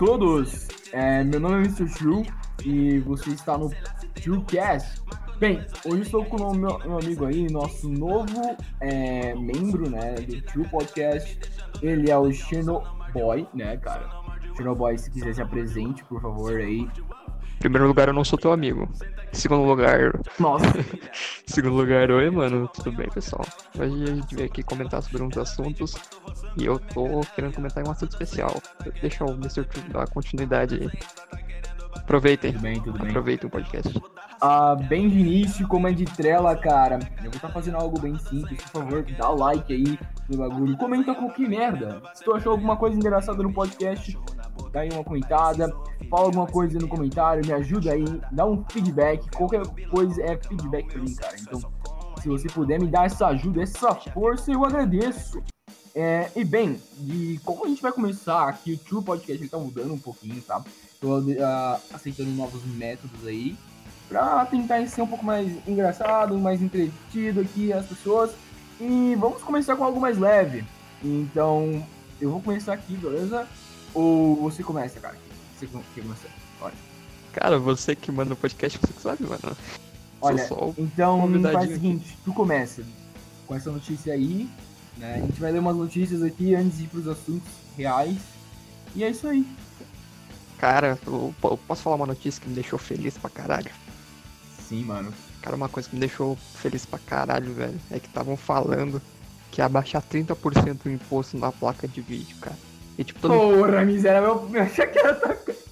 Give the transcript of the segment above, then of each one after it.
todos! É, meu nome é Mr. True e você está no TrueCast. Bem, hoje estou com o meu, meu amigo aí, nosso novo é, membro né, do True Podcast. Ele é o Chernobyl, né, cara? Chernobyl, se quiser se apresente, por favor, aí. Em primeiro lugar, eu não sou teu amigo. Segundo lugar. Nossa! segundo lugar, oi, mano. Tudo bem, pessoal? Hoje a gente veio aqui comentar sobre uns assuntos. E eu tô querendo comentar em um assunto especial. Deixa o Mr. True dar continuidade aí. Aproveitem. Tudo bem, tudo bem. Aproveitem o podcast. Ah, bem de início, como é de trela, cara. Eu vou estar fazendo algo bem simples, por favor, dá o like aí no bagulho. Comenta qualquer merda. Se tu achou alguma coisa engraçada no podcast, dá aí uma comentada. Fala alguma coisa no comentário, me ajuda aí, dá um feedback. Qualquer coisa é feedback pra mim, cara. Então, se você puder me dar essa ajuda, essa força, eu agradeço. É, e bem, de como a gente vai começar aqui, o True Podcast ele tá mudando um pouquinho, tá? Tô uh, aceitando novos métodos aí pra tentar ser um pouco mais engraçado, mais entretido aqui as pessoas. E vamos começar com algo mais leve. Então, eu vou começar aqui, beleza? Ou você começa, cara? Você quer começar? Olha. Cara, você que manda o podcast, você que sabe, mano. Olha, então faz o seguinte, tu começa com essa notícia aí, né? A gente vai ler umas notícias aqui antes de ir pros assuntos reais. E é isso aí. Cara, eu, eu posso falar uma notícia que me deixou feliz pra caralho? Sim, mano. Cara, uma coisa que me deixou feliz pra caralho, velho, é que estavam falando que ia baixar 30% o imposto na placa de vídeo, cara. E tipo, todo Porra, miserável, eu achei que era outra coisa.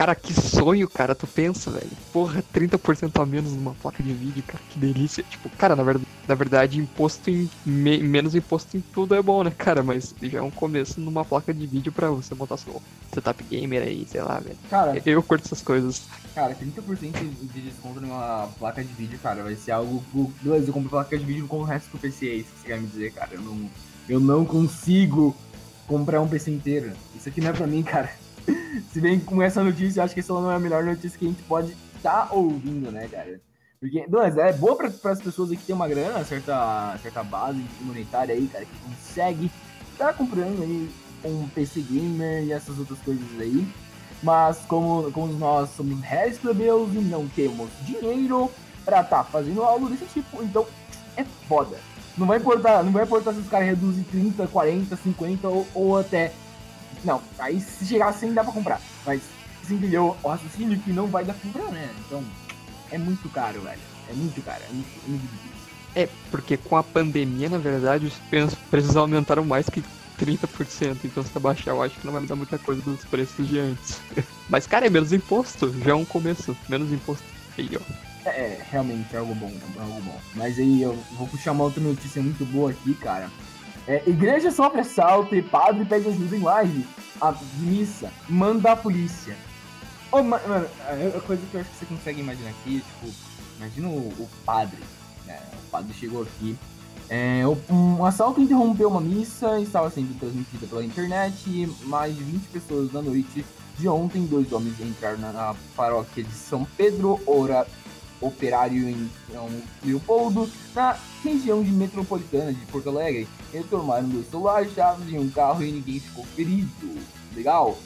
Cara, que sonho, cara, tu pensa, velho. Porra, 30% a menos numa placa de vídeo, cara, que delícia. Tipo, cara, na verdade, na verdade imposto em. me- menos imposto em tudo é bom, né, cara? Mas já é um começo numa placa de vídeo pra você montar seu setup gamer aí, sei lá, velho. Cara, Eu curto essas coisas. cara, 30% de desconto numa placa de vídeo, cara, vai ser algo. Beleza, eu compro placa de vídeo com o resto do PC, é isso que você quer me dizer, cara. Eu não, eu não consigo comprar um PC inteiro. Isso aqui não é pra mim, cara. Se bem com essa notícia, acho que essa não é a melhor notícia que a gente pode estar ouvindo, né, cara? Porque, beleza, é boa para as pessoas que tem uma grana, certa, certa base monetária aí, cara, que consegue estar comprando aí um PC gamer e essas outras coisas aí. Mas como, como nós somos réis plebeus e não temos dinheiro pra estar fazendo algo desse tipo, então é foda. Não vai importar, não vai importar se os caras reduzem 30, 40, 50 ou, ou até. Não, aí se chegar a 100 dá pra comprar. Mas você entendeu o raciocínio que não vai dar pra comprar, né? Então é muito caro, velho. É muito caro, é muito, é muito difícil. É, porque com a pandemia, na verdade, os preços preços aumentaram mais que 30%. Então, se abaixar, eu acho que não vai mudar muita coisa dos preços de antes. Mas, cara, é menos imposto. Já é um começo. Menos imposto. Aí, ó. É, realmente é algo bom, é algo bom. Mas aí eu vou puxar uma outra notícia muito boa aqui, cara. É, igreja sofre assalto e padre pede ajuda em live. A missa manda a polícia. Ma- mano, a a coisa que eu acho que você consegue imaginar aqui, tipo, imagina o, o padre, né? O padre chegou aqui. É, um assalto interrompeu uma missa, estava sendo transmitida pela internet mais de 20 pessoas na noite de ontem, dois homens entraram na paróquia de São Pedro, Ora, operário em São Leopoldo, na região de metropolitana de Porto Alegre. Eles tomaram dois celulares, chaves e um carro e ninguém ficou ferido. Legal?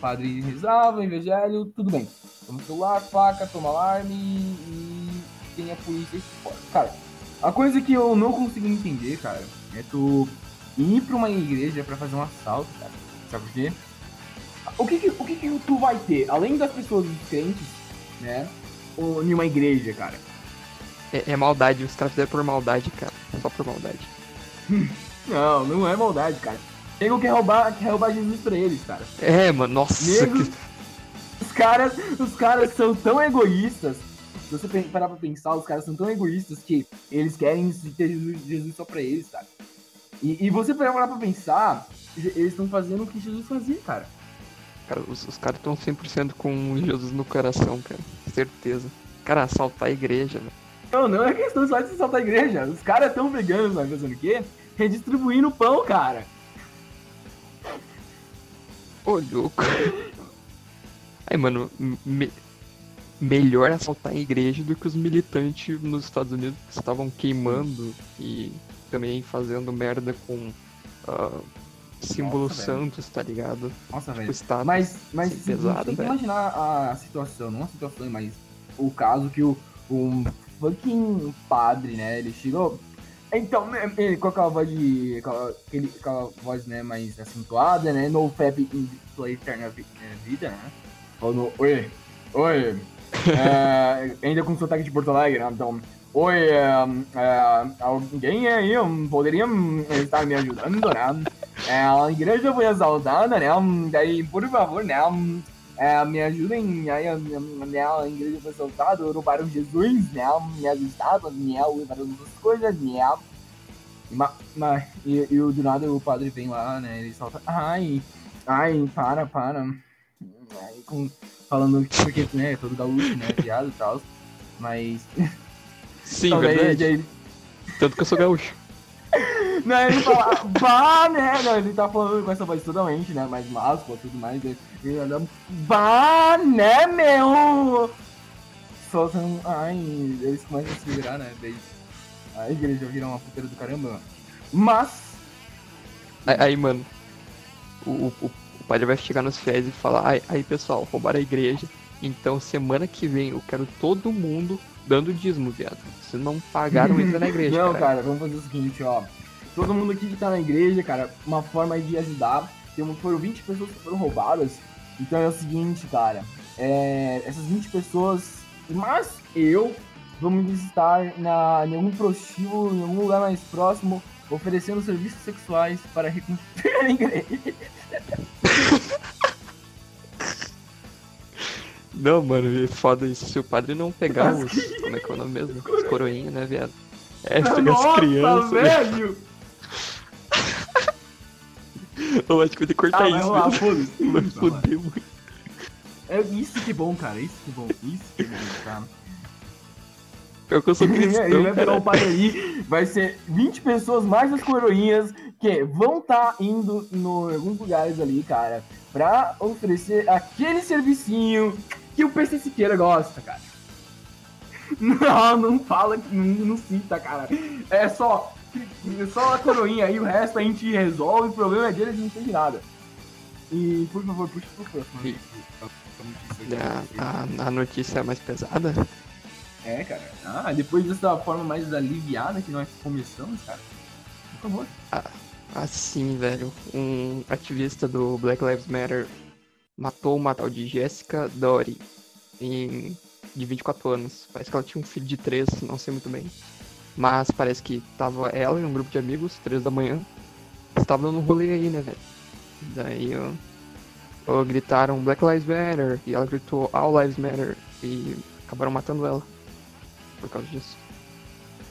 Padre rezava, evangelho, tudo bem. Toma celular, faca, toma alarme e tem a polícia fora. Cara, a coisa que eu não consigo entender, cara, é tu ir pra uma igreja pra fazer um assalto, cara. Sabe por quê? O que que, o que que tu vai ter? Além das pessoas crentes, né? Ou em uma igreja, cara. É, é maldade. Os caras fizeram por maldade, cara. Só por maldade. Não, não é maldade, cara. Nego quer roubar, quer roubar Jesus pra eles, cara. É, mano. Nossa. Nego, Que... os caras, os caras são tão egoístas. Se você parar pra pensar, os caras são tão egoístas que eles querem ter Jesus, Jesus só pra eles, cara. E, e você parar pra pensar, eles estão fazendo o que Jesus fazia, cara. Cara, os, os caras estão 100% com Jesus no coração, cara. Certeza. Cara, assaltar a igreja, velho. Não, não é questão só de saltar a igreja. Os caras tão veganos, mas fazendo o quê? Redistribuindo pão, cara. Ô, louco. Aí, mano, me- melhor assaltar a igreja do que os militantes nos Estados Unidos que estavam queimando e também fazendo merda com ah, Nossa, velho. santos, tá ligado? Nossa, Tipo, velho. Mas, mas Sim, seguinte, pesado, tem que velho. imaginar a situação, não a situação, mas o caso que o um fucking padre, né, ele chegou. Então, né, ele com aquela voz de. com aquela, aquele- aquela voz, né, mais acentuada, né? No FEP em sua eterna eh, vida, né? Falando, oi, oi. é, ainda com sotaque de Porto Alegre, né? Então, oi, é, é, alguém aí poderia hum, estar me ajudando, né? É, a igreja foi assaltada, né? Daí, por favor, né? é, me ajudem. Aí, hum, né, a igreja foi assaltada, roubaram Jesus, né? Minhas estátuas, né? Levaram as coisas, né? E, ma, ma, e, e do nada o padre vem lá, né? Ele solta. Ai, ai, para, para. Aí, com, falando porque, né? Todo gaúcho, né? Viado e tal. Mas. Sim, verdade. daí- Tanto que eu sou gaúcho. Não, ele fala, bah, né? Não, ele tá falando com essa voz totalmente, né? Mais máscula tudo mais. Ele ele anda, bah, né, meu? Solta um, ai, eles começam a se virar, né? Daí a igreja vira uma puteira do caramba. Mas, Aí, mano, o, o, o padre vai chegar nos fiéis e falar, aí, aí pessoal, roubaram a igreja, então semana que vem eu quero todo mundo dando dízimo, viado. Se não pagaram, entra na igreja, não, cara. cara, vamos fazer o seguinte, ó. Todo mundo aqui que tá na igreja, cara, uma forma de ajudar. Tem, foram 20 pessoas que foram roubadas. Então é o seguinte, cara. É, essas 20 pessoas, mas eu, vamos estar na, em algum prostíbulo, em algum lugar mais próximo, oferecendo serviços sexuais para reconstruir a igreja. Não, mano, é foda isso. Se o padre não pegar os. Como é que é o nome mesmo? Os coroinhas, né, viado? É, pegar as crianças. né? Eu acho que vou ter que cortar Ah, vai isso, velho. foda-se. Vai Vai foder muito. É isso que é bom, cara. Isso que é bom. Isso que é bom, cara. Pior que eu sou Ele cristão, vai pegar o padre vai ser 20 pessoas mais as coroinhas que vão estar indo no, em alguns lugares ali, cara, pra oferecer aquele servicinho que o PC Siqueira gosta, cara. Não, não fala, que- não, não cita, cara. É só, só a coroinha aí, o resto a gente resolve, o problema é dele, a gente não entende nada. E, por favor, puxa pro próximo. A, a, a notícia mais pesada? É, cara. Ah, depois dessa forma mais aliviada que nós começamos, cara. Por favor. Assim, velho. Um ativista do Black Lives Matter matou uma tal de Jessica Dory, em, de 24 anos. Parece que ela tinha um filho de 3, não sei muito bem. Mas parece que tava ela e um grupo de amigos, 3 da manhã. Estavam no rolê aí, né, velho? Daí, ó, ó, gritaram Black Lives Matter, e ela gritou All Lives Matter, e acabaram matando ela. Por causa disso.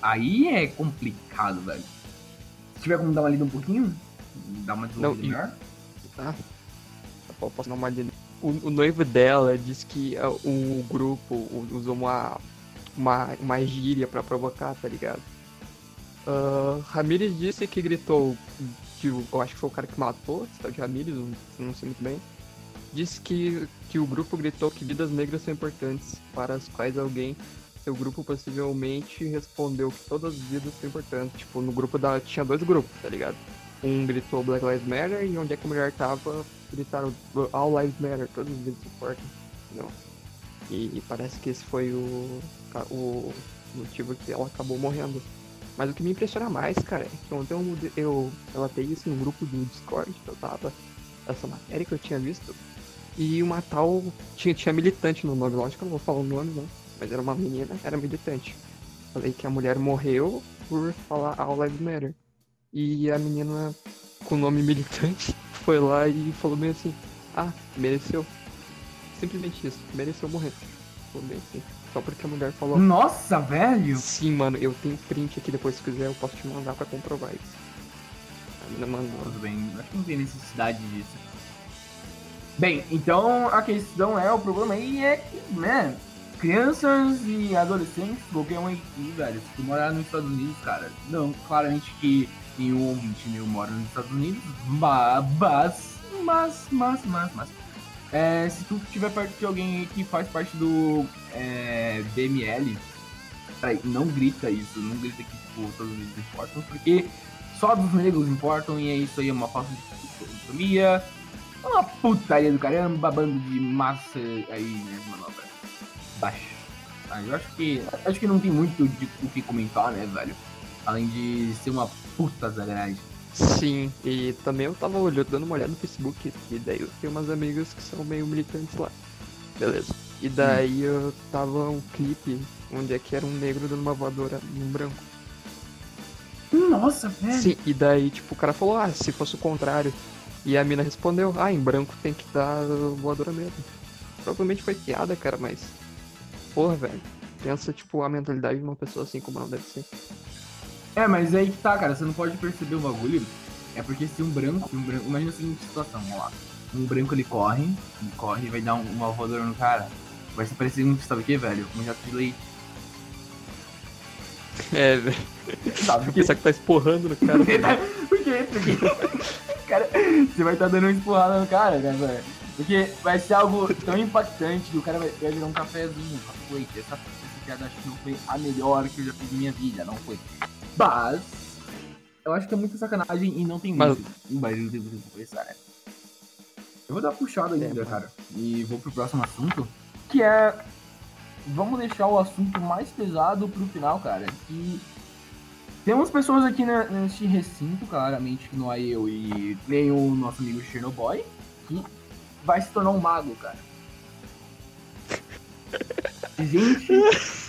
Aí é complicado, velho. Se tiver como dar uma lida um pouquinho, dar uma Não, desenvolvida e- melhor. Tá? Pô, Posso dar uma olhada? O, o noivo dela disse que ah, o grupo usou uma, uma, gíria pra provocar, tá ligado? Ah, Ramirez disse que gritou, que eu acho que foi o cara que matou, esse tal de Ramirez, não, não sei muito bem. Disse que, que o grupo gritou que vidas negras são importantes, para as quais alguém, seu grupo possivelmente respondeu que todas as vidas são importantes. Tipo, no grupo da. Tinha dois grupos, tá ligado? Um gritou Black Lives Matter e onde é que a mulher tava, gritaram All Lives Matter, todas as vidas importam. Não. E, parece que esse foi o, o motivo que ela acabou morrendo. Mas o que me impressiona mais, cara, é que ontem eu, eu relatei isso no grupo do Discord que eu tava, essa matéria que eu tinha visto. E uma tal. Tinha, tinha militante no nome, lógico que eu não vou falar o nome, não. Mas era uma menina, era militante. Falei que a mulher morreu por falar All Lives Matter. E a menina com o nome militante foi lá e falou bem assim, ah, mereceu. Simplesmente isso, mereceu morrer. Só porque a mulher falou. Nossa, velho! Sim, mano, eu tenho print aqui depois se quiser, eu posso te mandar pra comprovar isso. A menina mandou. Tudo bem, acho que não tem necessidade disso. Bem, então a questão é, o problema aí é que, né, crianças e adolescentes, qualquer um aqui, velho, se tu morar nos Estados Unidos, cara, não, claramente que nenhum ouvinte meu mora nos Estados Unidos, ma- mas, mas, mas, mas, mas, É, se tu estiver perto de alguém que faz parte do é, DML, peraí, não grita isso, não grita que tipo, todos eles importam, porque só dos negros importam e é isso aí, é uma falta de autonomia, é uma putaria do caramba, bando de massa aí, né, manobra baixa. Ah, eu acho que acho que não tem muito de o que comentar, né, velho? Além de ser uma puta zagaragem. Sim, e também eu tava olhando, dando uma olhada no Facebook, e daí eu tenho umas amigas que são meio militantes lá. Beleza. E daí eu tava um clipe onde é que era um negro dando uma voadora num branco. Nossa, velho. Sim, e daí, tipo, o cara falou, ah, se fosse o contrário. E a mina respondeu, ah, em branco tem que dar voadora mesmo. Provavelmente foi piada, cara, mas. Porra, velho. Pensa, tipo, a mentalidade de uma pessoa assim como ela deve ser. É, mas aí que tá, cara, você não pode perceber o bagulho. É porque se um branco, um branco imagina a seguinte situação, vamos lá. Um branco ele corre, ele corre e vai dar um, voadora no cara. Vai ser parecido com, sabe o que, velho? Um jato de leite. É, velho. Sabe quê? Pensar que tá esporrando no cara. Por quê? Porque, cara, você vai estar dando uma empurrada no cara, né, velho? Porque vai ser algo tão impactante que o cara vai, vai virar um cafezinho. Wait, essa, essa piada acho que não foi a melhor que eu já fiz em minha vida, não foi. Mas, eu acho que é muita sacanagem e não tem Mas- muito. Mas não tem muito o que conversar, né? Eu vou dar uma puxada ainda, mano. cara. E vou pro próximo assunto, que é. Vamos deixar o assunto mais pesado pro final, cara. Que temos pessoas aqui neste recinto, claramente, que não é eu e nem o nosso amigo Chernobyl, que vai se tornar um mago, cara. Gente,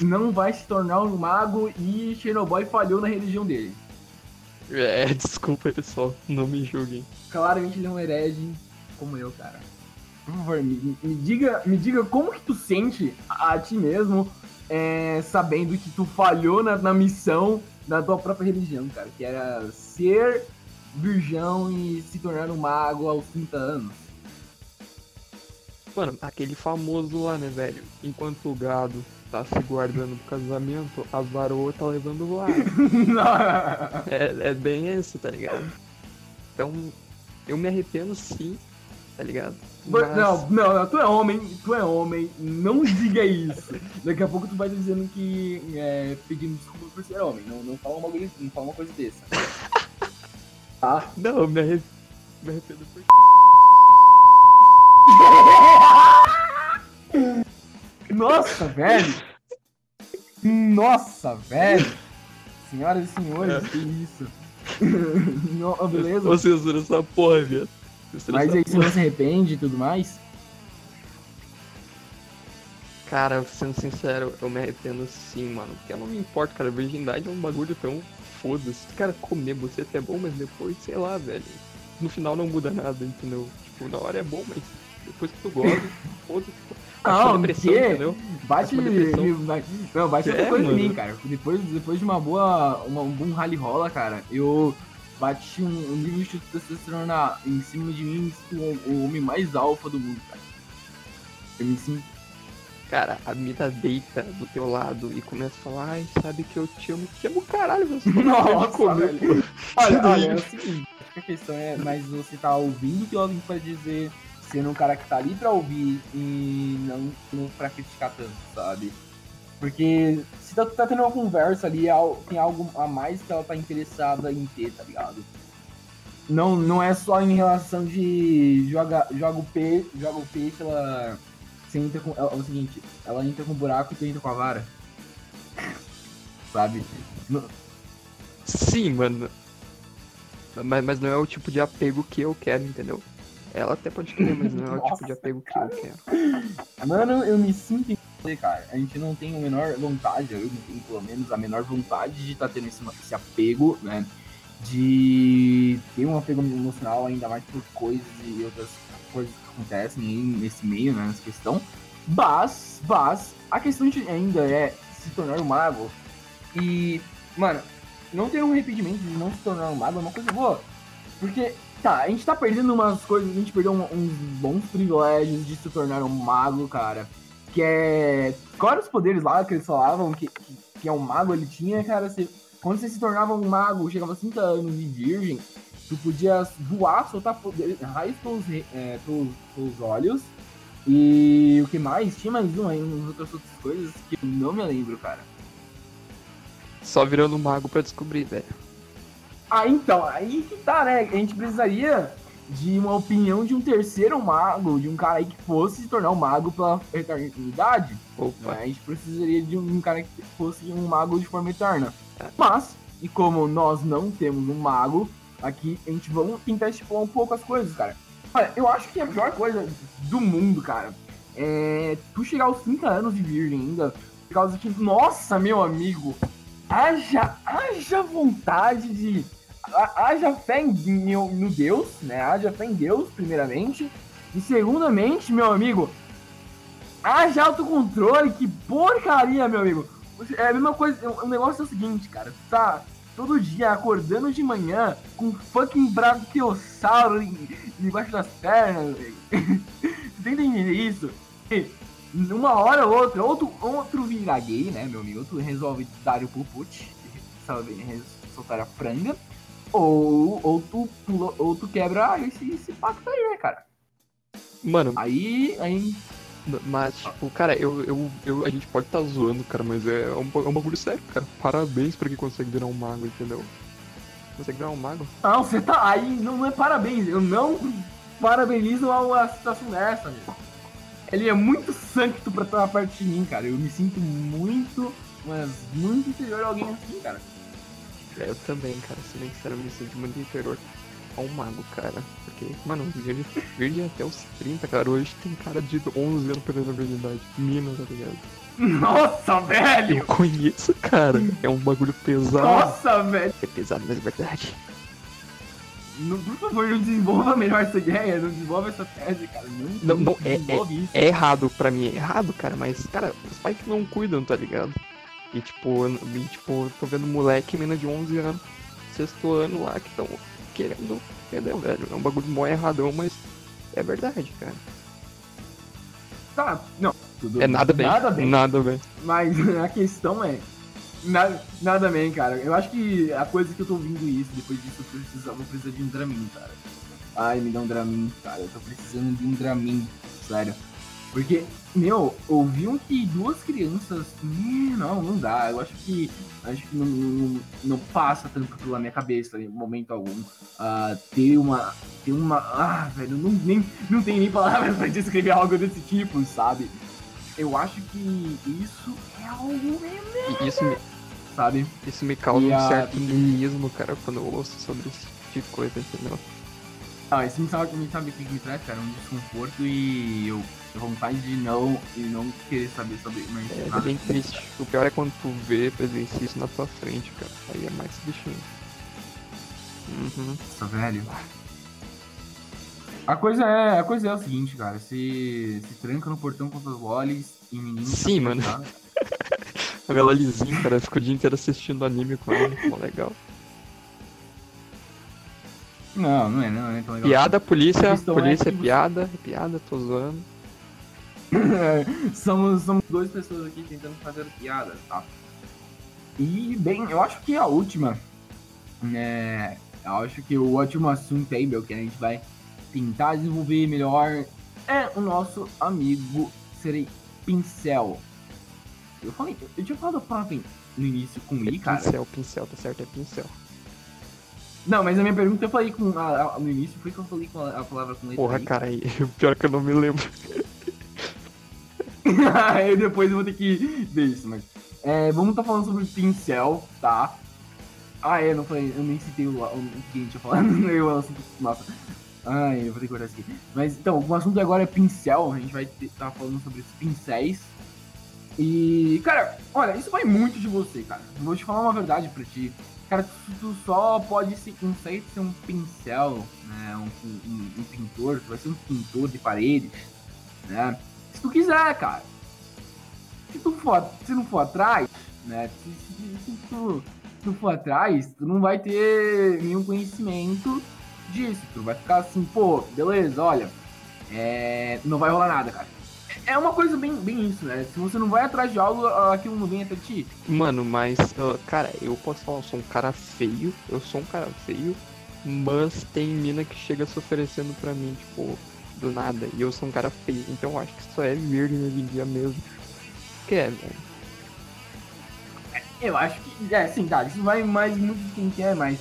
não vai se tornar um mago e Chernobyl falhou na religião dele. É, desculpa, pessoal. Não me julguem. Claramente ele é um herege como eu, cara. Por favor, me, me diga, me diga como que tu sente a, a ti mesmo é, sabendo que tu falhou na, na missão da tua própria religião, cara. Que era ser virgão e se tornar um mago aos 30 anos. Mano, aquele famoso lá, né, velho? Enquanto o gado tá se guardando pro casamento, a varoa tá levando o ar. É, é bem isso, tá ligado? Então, eu me arrependo sim, tá ligado? Mas- Não, não, não, tu é homem, tu é homem, não diga isso. Daqui a pouco tu vai dizendo que é, pedindo desculpa por ser homem. Não, não fala uma coisa, não fala uma coisa dessa. Tá? Não, eu me arrependo, me arrependo por... Nossa, velho! Nossa, velho! Senhoras e senhores, que isso? Não, beleza? Ô, censura essa porra, viado. Mas aí você não se arrepende e tudo mais? Cara, sendo sincero, eu me arrependo sim, mano. Porque eu não me importo, cara. Virgindade é um bagulho tão foda-se. Cara, comer você até é bom, mas depois, sei lá, velho. No final não muda nada, entendeu? Tipo, na hora é bom, mas depois que tu gosta, foda-se. Bate Não, depressão, que? entendeu? Bate. Bate me- vai- Não, bate É, em mano. mim, cara. Depois, depois de uma boa. Uma, um bom rally rola, cara, eu bati um, um nível de testosterona em cima de mim, o, o homem mais alfa do mundo, cara. Eu me sinto. Cara, a mina deita do teu lado e começa a falar, ai, sabe que eu te amo. Te amo caralho, você Nossa, pô. Olha, olha, é o seguinte, a questão é, mas você tá ouvindo o que alguém pode dizer, sendo um cara que tá ali pra ouvir e não, não pra criticar tanto, sabe? Porque se tá, tá tendo uma conversa ali, é tem algo a mais que ela tá interessada em ter, tá ligado? Não, não é só em relação de joga, joga o peixe, joga o peixe, ela. Você entra com. É, é o seguinte, ela entra com buraco e tu entra com a vara. Sabe? Sim, mano. Mas, mas não é o tipo de apego que eu quero, entendeu? Ela até pode querer, mas não é o tipo de apego que eu quero. Mano, eu me sinto em você, cara. A gente não tem a menor vontade, eu não tenho pelo menos a menor vontade de estar tendo esse, esse apego, né? De ter um apego emocional, ainda mais por coisas e outras coisas que acontecem aí nesse meio, né? Nessa questão. Mas, mas, a questão de ainda é se tornar um mago. E, mano, não ter um arrependimento de não se tornar um mago é uma coisa boa. Porque Tá, a gente tá perdendo umas coisas, a gente perdeu um- uns bons privilégios de se tornar um mago, cara. Que é. Qual eram os poderes lá que eles falavam que, que, que é um mago ele tinha, cara? Você, quando você se tornava um mago, chegava a 30 anos de virgem, tu podia voar, soltar poder, raios pelos, é, olhos E o que mais? Tinha mais um aí, umas outras, outras coisas que eu não me lembro, cara. Só virando um mago pra descobrir, velho. Ah, então, aí que tá, né? A gente precisaria de uma opinião de um terceiro mago, de um cara aí que fosse se tornar um mago pela eternidade. Opa. né? A gente precisaria de um cara que fosse um mago de forma eterna. Mas, e como nós não temos um mago, aqui a gente vamos tentar estipular um pouco as coisas, cara. Olha, eu acho que a pior coisa do mundo, cara, é tu chegar aos 30 anos de virgem ainda, por causa que, nossa, meu amigo, haja, haja vontade de. Ha- Haja fé em, em- no Deus, né? Haja fé em Deus, primeiramente. E segundamente, meu amigo, haja autocontrole, que porcaria, meu amigo. É a mesma coisa, o negócio é o seguinte, cara, tá todo dia acordando de manhã com um fucking brachiosauro em- embaixo das pernas, velho. tu tenta entender isso? E Uma hora ou outra, outro, outro vira gay, né, meu amigo? Outro resolve dar o puput, sabe, res- soltar a franga, ou, ou, tu, pula, ou tu quebra esse, esse pacto aí, né, cara? Mano, Aí, aí mas, tipo, cara, eu, eu, eu, a gente pode estar tá zoando, cara, mas é um, ba- é um bagulho sério, cara. Parabéns pra quem consegue virar um mago, entendeu? Consegue virar um mago? Não, você tá aí, não, é parabéns, eu não parabenizo a uma situação dessa, meu. Ele é muito santo pra estar perto de mim, cara. Eu me sinto muito, mas muito inferior a alguém assim, cara. É, eu também, cara, bem sincero, eu me sinto muito inferior a um mago, cara. Porque, mano, virgem, virgem até os 30, cara. Hoje tem cara de 11 anos perdendo a virgindade. Mina, tá ligado? Nossa, velho! Eu conheço, cara. É um bagulho pesado. Nossa, velho! É pesado, mas é verdade. Não, por favor, não desenvolva melhor essa ideia, não desenvolva essa tese, cara. Não, Não, não, é- isso. É errado pra mim, é errado, cara, mas, cara, os pais que não cuidam, tá ligado? E tipo, e, tipo, tô vendo moleque e mina de 11 anos, sexto ano lá, que estão querendo, entendeu, velho? É um bagulho mó erradão, mas é verdade, cara. Tá, não. Tudo, É nada bem. Nada bem. Nada bem. Mas a questão é. Nada, nada bem, cara. Eu acho que a coisa que eu tô ouvindo isso, depois disso, eu preciso, eu vou precisar de um Dramin, cara. Ai, me dá um Dramin, cara. Eu tô precisando de um Dramin, sério. Porque, meu, ouviam que duas crianças. Ih, Não, não dá. Eu acho que. Acho que não, não, não passa tanto pela minha cabeça em momento algum. ah, ter uma. Ter uma. Ah, velho, não, nem, não tem nem palavras pra descrever algo desse tipo, sabe? Eu acho que isso é algo isso me, sabe? isso me causa E um a- certo niilismo, cara, quando eu ouço sobre esse tipo de coisa, entendeu? Ah, isso me sabe, me sabe o que me traz, cara? Um desconforto e eu vontade de não, e não querer saber sobre mais É, é nada. bem triste. O pior é quando tu vê, presencia isso na tua frente, cara. Aí é mais bichinho. Uhum. Nossa, velho. A coisa é, a coisa é o seguinte, cara. Se, se tranca no portão com os olhos e menino. tá Sim, mano. nada. A Bela Lizinho, cara, ficou o dia inteiro assistindo anime com ela. Mó legal. Não, não é, não é tão legal. Piada, polícia, A questão é polícia, é piada, é piada, tô zoando. somos, somos duas pessoas aqui tentando fazer piadas, tá? E, bem, eu acho que a última, né? Eu acho que o último assunto aí, meu, que a gente vai tentar desenvolver melhor é o nosso amigo Serei Pincel. Eu falei, eu tinha falado a palavra no início com É I, cara. pincel, pincel, tá certo, é pincel. Não, mas a minha pergunta eu falei com a, a- no início foi que eu falei com a, a palavra com letra Porra, I. cara, pior é que eu não me lembro. Aí depois eu vou ter que ver isso, mas. É, vamos estar falando sobre pincel, tá? Ah, é, não falei, eu nem citei o, o, o que a gente ia falar. eu, o assunto, nossa. Ai, eu vou ter que guardar isso aqui. Mas então, o assunto agora é pincel. A gente vai estar falando sobre pincéis. E, cara, olha, isso vai muito de você, cara. Vou te falar uma verdade pra ti. Cara, tu, tu só pode ser, consegue ser um pincel, né? Um, um, um pintor, tu vai ser um pintor de paredes, né? Se tu quiser, cara. Se tu for, se não for atrás, né? Se, se- se tu, se tu for atrás, tu não vai ter nenhum conhecimento disso. Tu vai ficar assim, pô, beleza, olha. É, não vai rolar nada, cara. É uma coisa bem, bem isso, né? Se você não vai atrás de algo, aquilo não vem até ti. Mano, mas, cara, eu posso falar, eu sou um cara feio, eu sou um cara feio, mas tem mina que chega se oferecendo pra mim, tipo, do nada. E eu sou um cara feio. Então eu acho que só é verde hoje em dia mesmo. Que é, velho. Eu acho que. É, sim, tá. Isso vai mais muito de quem quer, mas.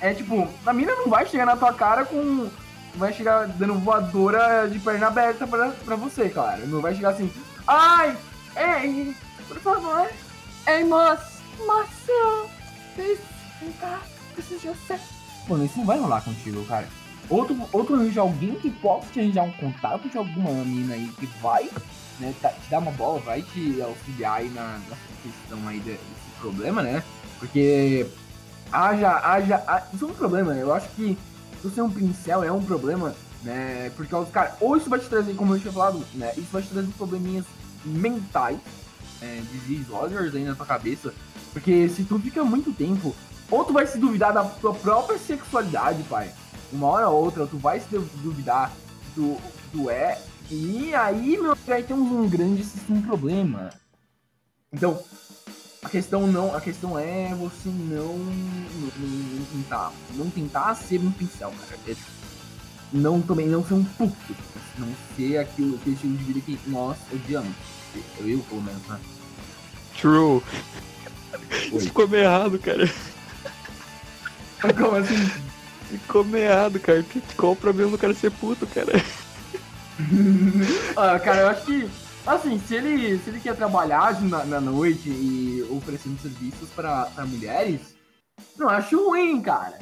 É tipo, a mina não vai chegar na tua cara com. Vai chegar dando voadora de perna aberta pra, pra você, cara. Não vai chegar assim. Ai! Ei! Por favor! Ei, moça! Moça! Fica! Preciso de você! Mano, isso não vai rolar contigo, cara. Outro, outro arranja alguém que possa te arranjar um contato de alguma mina aí que vai né, tá- te dar uma bola, vai te auxiliar aí na, na questão aí de- desse problema, né? Porque haja, haja, ha- isso é um problema, eu acho que você é um pincel, é um problema, né? Porque os caras, ou isso vai te trazer, como eu tinha falado, né? Isso vai te trazer probleminhas mentais, é, disease aí na tua cabeça, porque se tu fica muito tempo, ou tu vai se duvidar da tua própria sexualidade, pai. Uma hora ou outra, tu vai se duvidar do que tu é, e aí, meu, aí temos um grandíssimo problema. Então, a questão não, a questão é você não, não, não tentar, não tentar ser um pincel, cara. É, não também não ser um puto, não ser aquilo, aquele estilo de vida que nós odiamos. Eu, eu pelo menos, né? True. Oi. Ficou meio errado, cara. Como assim? Ficou meio errado, cara. Que- Qual o problema do cara ser puto, cara? Ah, cara, eu acho que, assim, se ele, se ele quer trabalhar na, na noite e oferecendo serviços pra, pra mulheres, não acho ruim, cara.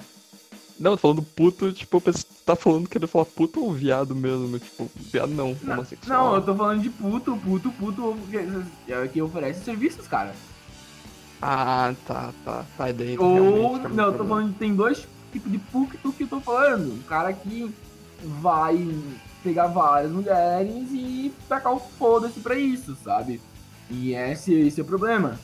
Não, tô falando puto, tipo, tá falando que ele fala puto ou viado mesmo. Tipo, viado não, Não, homossexual. não, eu tô falando de puto, puto, puto, que, é oferece serviços, cara. Ah, tá, tá. Tá, e daí Ou, tá não, eu tô falando tem dois tipos de puto que eu tô falando. Um cara que vai pegar várias mulheres e tacar o foda-se pra isso, sabe? E esse, esse é o problema.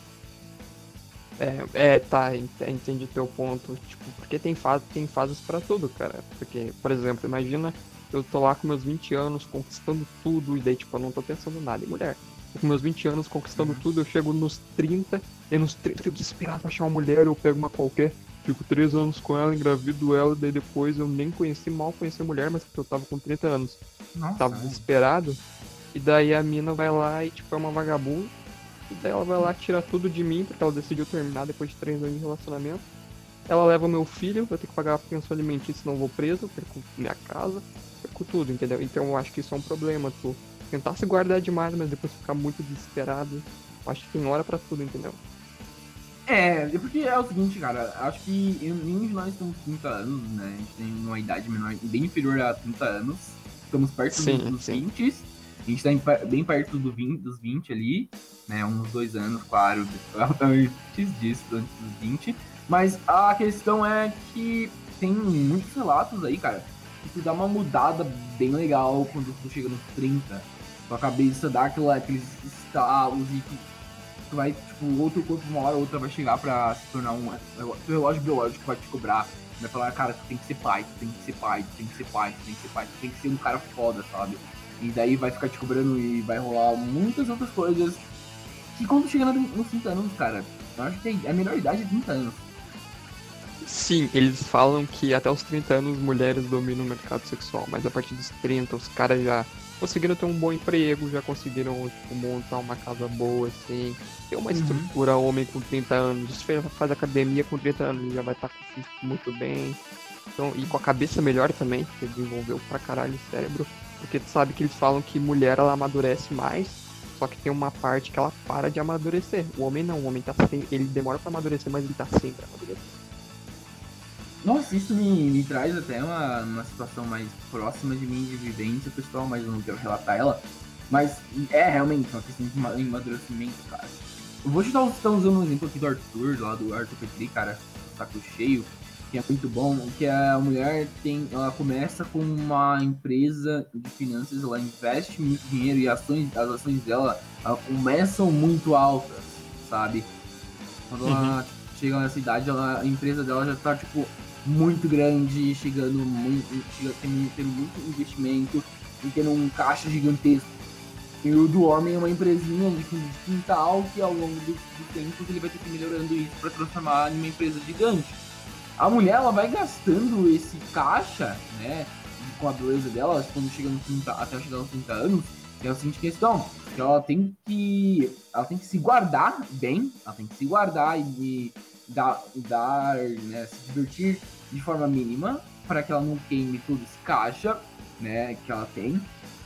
É, é, tá, ent- entendi teu ponto. Tipo, porque tem, fase, tem fases pra tudo, cara. Porque, por exemplo, imagina eu tô lá com meus 20 anos conquistando tudo, e daí, tipo, eu não tô pensando nada em mulher. Com meus 20 anos conquistando tudo, eu chego nos 30, e nos 30 eu fico desesperado pra achar uma mulher, eu pego uma qualquer, fico 3 anos com ela, engravido ela, e daí depois eu nem conheci, mal conheci a mulher, mas porque eu tava com 30 anos Nossa, tava desesperado. E daí a mina vai lá e, tipo, é uma vagabunda. E daí ela vai lá tirar tudo de mim, porque ela decidiu terminar depois de três anos de relacionamento. Ela leva o meu filho, eu tenho que pagar a pensão alimentícia, senão eu vou preso, perco minha casa, perco tudo, entendeu? Então eu acho que isso é um problema, tu tentar se guardar demais, mas depois ficar muito desesperado. Eu acho que tem hora pra tudo, entendeu? É, é porque é o seguinte, cara, acho que eu- nenhum de nós temos 30 anos, né? A gente tem uma idade menor, bem inferior a 30 anos. Estamos perto Sim, dos, sim. 20. A gente tá bem perto do 20, dos 20 ali, né? Uns dois anos, claro, antes disso, antes dos 20. Mas a questão é que tem muitos relatos aí, cara, que tu dá uma mudada bem legal quando tu chega nos 30. Tua cabeça dá aquela, aqueles estalos e vai, tipo, outro corpo uma hora ou outra vai chegar pra se tornar um. O relógio biológico vai te cobrar. Vai falar, cara, tu tem que ser pai, tu tem que ser pai, tu tem que ser pai, tu tem que ser pai, tu tem que ser um cara foda, sabe? E daí vai ficar te cobrando e vai rolar muitas outras coisas. Que quando chega no- nos 30 anos, cara, eu acho que é a melhor idade é 30 anos. Sim, eles falam que até os 30 anos mulheres dominam o mercado sexual, mas a partir dos 30 os caras já conseguiram ter um bom emprego, já conseguiram tipo, montar uma casa boa, assim, ter uma Uhum. estrutura homem com 30 anos, se faz- faz academia com 30 anos, já vai estar com o físico muito bem. Então, e com a cabeça melhor também, que desenvolveu pra caralho o cérebro. Porque tu sabe que eles falam que mulher ela amadurece mais, só que tem uma parte que ela para de amadurecer. O homem não, o homem tá sempre. Ele demora pra amadurecer, mas ele tá sempre amadurecendo. Nossa, isso me, me traz até uma, uma situação mais próxima de mim de vivência pessoal, mas eu não quero relatar ela. Mas é realmente uma questão de ma- amadurecimento, cara. Eu vou te dar, tá usando um exemplo aqui do Arthur, lá do Arthur Petri, cara, saco cheio, que é muito bom, que a mulher tem, ela começa com uma empresa de finanças, ela investe muito dinheiro e ações, as ações dela ela começam muito altas, sabe? Quando ela chega nessa idade, ela, a empresa dela já tá, tipo, muito grande, chegando muito, chega, tendo, muito investimento e tendo um caixa gigantesco. E o do homem é uma empresinha de quintal que ao longo do, do tempo ele vai ter que ir melhorando isso para transformar em uma empresa gigante. A mulher ela vai gastando esse caixa, né, com a beleza dela, quando chega no 30, até chegar nos 30 anos, que é a seguinte questão, que ela tem que. Ela tem que se guardar bem, ela tem que se guardar e dar, dar né, se divertir de forma mínima, para que ela não queime todo esse caixa, né, que ela tem.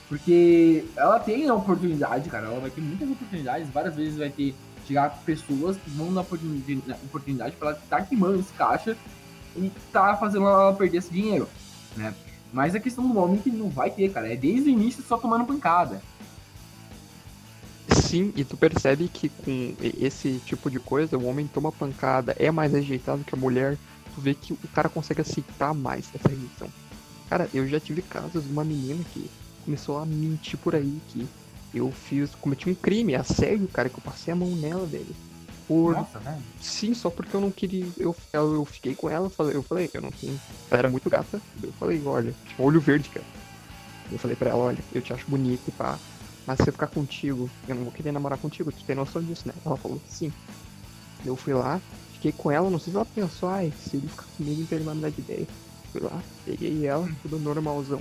Porque ela tem a oportunidade, cara, ela vai ter muitas oportunidades, várias vezes vai ter chegar pessoas que vão dar oportunidade, oportunidade para ela estar tá queimando esse caixa e tá fazendo ela perder esse dinheiro, né? Mas a questão do homem que não vai ter, cara, é desde o início só tomando pancada. Sim, e tu percebe que com esse tipo de coisa, o homem toma pancada, é mais rejeitado que a mulher, tu vê que o cara consegue aceitar mais essa rejeição. Cara, eu já tive casos de uma menina que começou a mentir por aí que eu fiz, cometi um crime, a sério, cara, que eu passei a mão nela, velho. Por... Nossa, velho. Sim, só porque eu não queria. Eu, eu, fiquei com ela, eu falei, eu não tenho. Ela era muito gata. Eu falei, olha, tipo, olho verde, cara. Eu falei pra ela, olha, eu te acho bonito e pá. Mas se eu ficar contigo, eu não vou querer namorar contigo, tu tem noção disso, né? Ela falou, sim. Eu fui lá, fiquei com ela, não sei se ela pensou, ai, se ele ficar comigo, então ele vai me dar de ideia. Fui lá, peguei ela, tudo normalzão.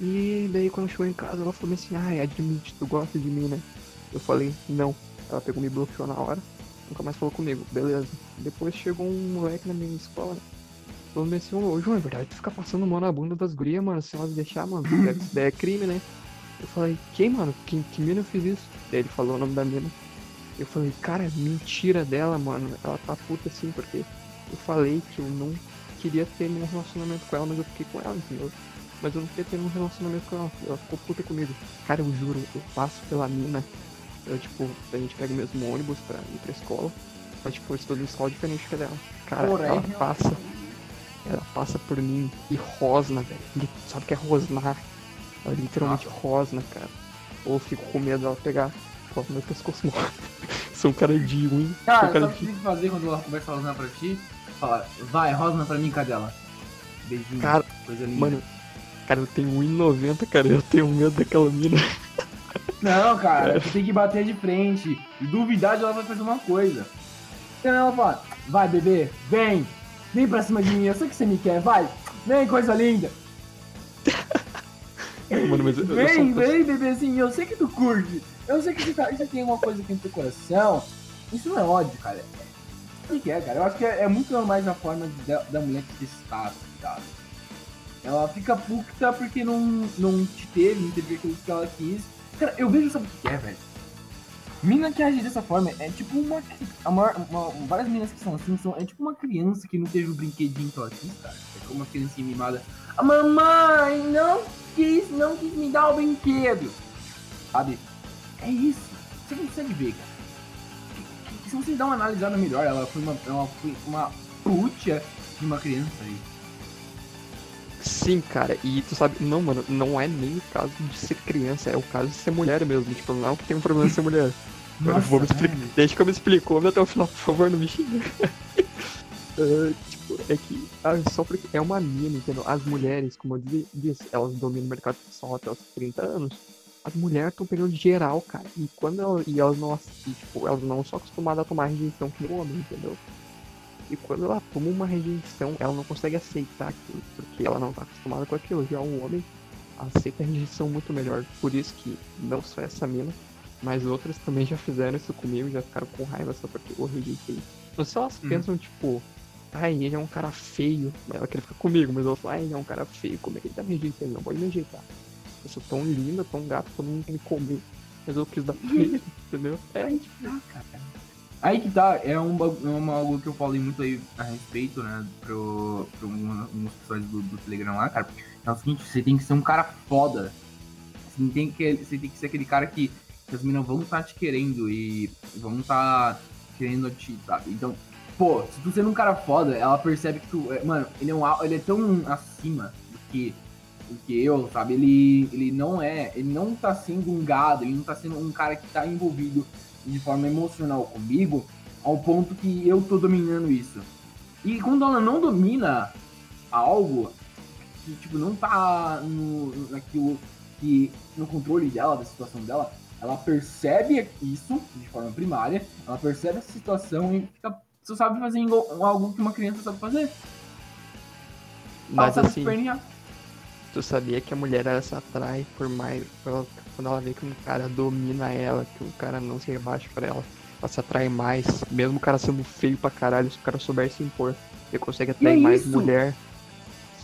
E daí quando chegou em casa, ela falou assim, ai, admite, tu gosta de mim, né? Eu falei, não. Ela pegou me bloqueou na hora, nunca mais falou comigo, beleza. Depois chegou um moleque na minha escola, falou assim, ô João, é verdade, tu fica passando mão na bunda das gurias, mano, se elas deixar, mano, isso daí é crime, né? Eu falei, quem, mano? Que, que mina eu fiz isso? Daí ele falou o nome da mina. Eu falei, cara, mentira dela, mano. Ela tá puta assim, porque eu falei que eu não queria ter nenhum relacionamento com ela, mas eu fiquei com ela, entendeu? Mas eu não queria ter um relacionamento com ela. Ela ficou puta comigo. Cara, eu juro, eu passo pela mina. Eu, tipo, a gente pega o mesmo ônibus pra ir pra escola. Mas, tipo, eu estou numa escola diferente que dela. Cara, Porém, ela passa. Ela passa por mim e rosna, velho. Sabe o que é rosnar? Ela literalmente rosna, cara. Ou eu fico com medo dela pegar. Coloca meu pescoço. Sou um cara de ruim. Cara, cara sabe o que tem que fazer quando ela começa a rosnar pra ti? Fala, vai, rosna pra mim, cadela. Beijinho, Cara, coisa linda. Mano, cara, eu tenho 1,90, cara. Eu tenho medo daquela mina. Não, cara, você tem que bater de frente. E duvidar de ela vai fazer uma coisa. Então ela fala, vai bebê, vem. Vem pra cima de mim, eu sei que você me quer, vai. Vem, coisa linda. Mano, eu, eu Vem, pessoa- vem, bebezinho, eu sei que tu curte. Eu sei que você, tá, você tem uma coisa aqui no teu coração. Isso não é ódio, cara. O que é, cara? Eu acho que é, é muito mais a forma de- da, da mulher te testar, tá? Ela fica puta porque não, não te teve, não teve aquilo que ela quis. Cara, eu vejo, sabe o que é, velho? Mina que age dessa forma é tipo uma, uma- Várias meninas que são assim são. É tipo uma criança que não teve o brinquedinho que ela quis, cara. É como uma criancinha mimada. A mamãe não quis, não quis me dar o brinquedo. Sabe? É isso. Você consegue ver, cara. Que- que- Se você dá uma analisada melhor, ela foi uma, ela foi uma putia de uma criança aí. Sim, cara, e tu sabe, não, mano, não é nem o caso de ser criança, é o caso de ser mulher mesmo. Tipo, não é que tem um problema de ser mulher. Eu vou me explicar. Deixa que eu me explico, vamos até o final, por favor, não me xinga. Ah, tipo, é que ah, só porque é uma mina, entendeu? As mulheres, como eu di- disse, elas dominam o mercado só até os 30 anos. As mulheres estão pegando geral, cara. E quando elas, e elas não, e, tipo, elas não são acostumadas a tomar rejeição que o homem, entendeu? E quando ela toma uma rejeição, ela não consegue aceitar aquilo, porque ela não tá acostumada com aquilo. Já o homem aceita a rejeição muito melhor. Por isso que não só essa mina, mas outras também já fizeram isso comigo, já ficaram com raiva só porque eu rejeitei. Não sei se elas Uhum. pensam, tipo, ai, ele é um cara feio. Ela quer ficar comigo, mas elas falam, ai, ele é um cara feio, como é que ele tá me rejeitando? Não pode me rejeitar. Eu sou tão linda, tão gata, todo mundo me comer. Mas eu quis dar pra ele, entendeu? É, que tá, cara. Aí que tá, é um, é algo que eu falei muito aí a respeito, né, pro, pro uma- umas pessoas do, do Telegram lá, cara. É o seguinte, você tem que ser um cara foda. Você tem que, você tem que ser aquele cara que, que as meninas vão estar te querendo e vão estar querendo te, sabe? Então, pô, se tu sendo um cara foda, ela percebe que tu, é, mano, ele é, um, ele é tão acima do que, do que eu, sabe? Ele, ele não é, ele não tá sendo um gado, ele não tá sendo um cara que tá envolvido de forma emocional comigo, ao ponto que eu tô dominando isso. E quando ela não domina algo, que tipo, não tá no, naquilo que. no controle dela, da situação dela, ela percebe isso de forma primária, ela percebe essa situação e fica. Só sabe fazer algo que uma criança sabe fazer. Mas sabe assim. Tu sabia que a mulher ela se atrai por mais. ela- quando ela vê que um cara domina ela, que o cara não se rebaixa pra ela, ela se atrai mais. Mesmo o cara sendo feio pra caralho, se o cara souber se impor, ele consegue atrair mais isso? mulher.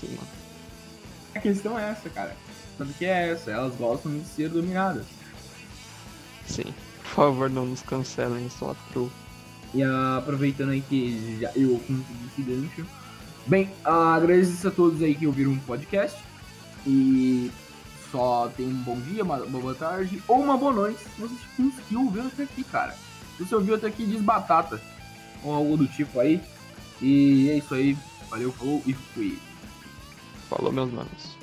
Sim, mano. A questão é essa, cara. Tanto que é essa, elas gostam de ser dominadas. Sim. Por favor, não nos cancelem, só true. E ah, aproveitando aí que já eu consegui esse gancho. Bem, ah, agradeço a todos aí que ouviram o podcast. E só tenham um bom dia, uma, uma boa tarde ou uma boa noite se você conseguiu ouvir até aqui, cara. Se você ouviu até aqui, diz batata. Ou algo do tipo aí. E é isso aí. Valeu, falou e fui. Falou, meus manos.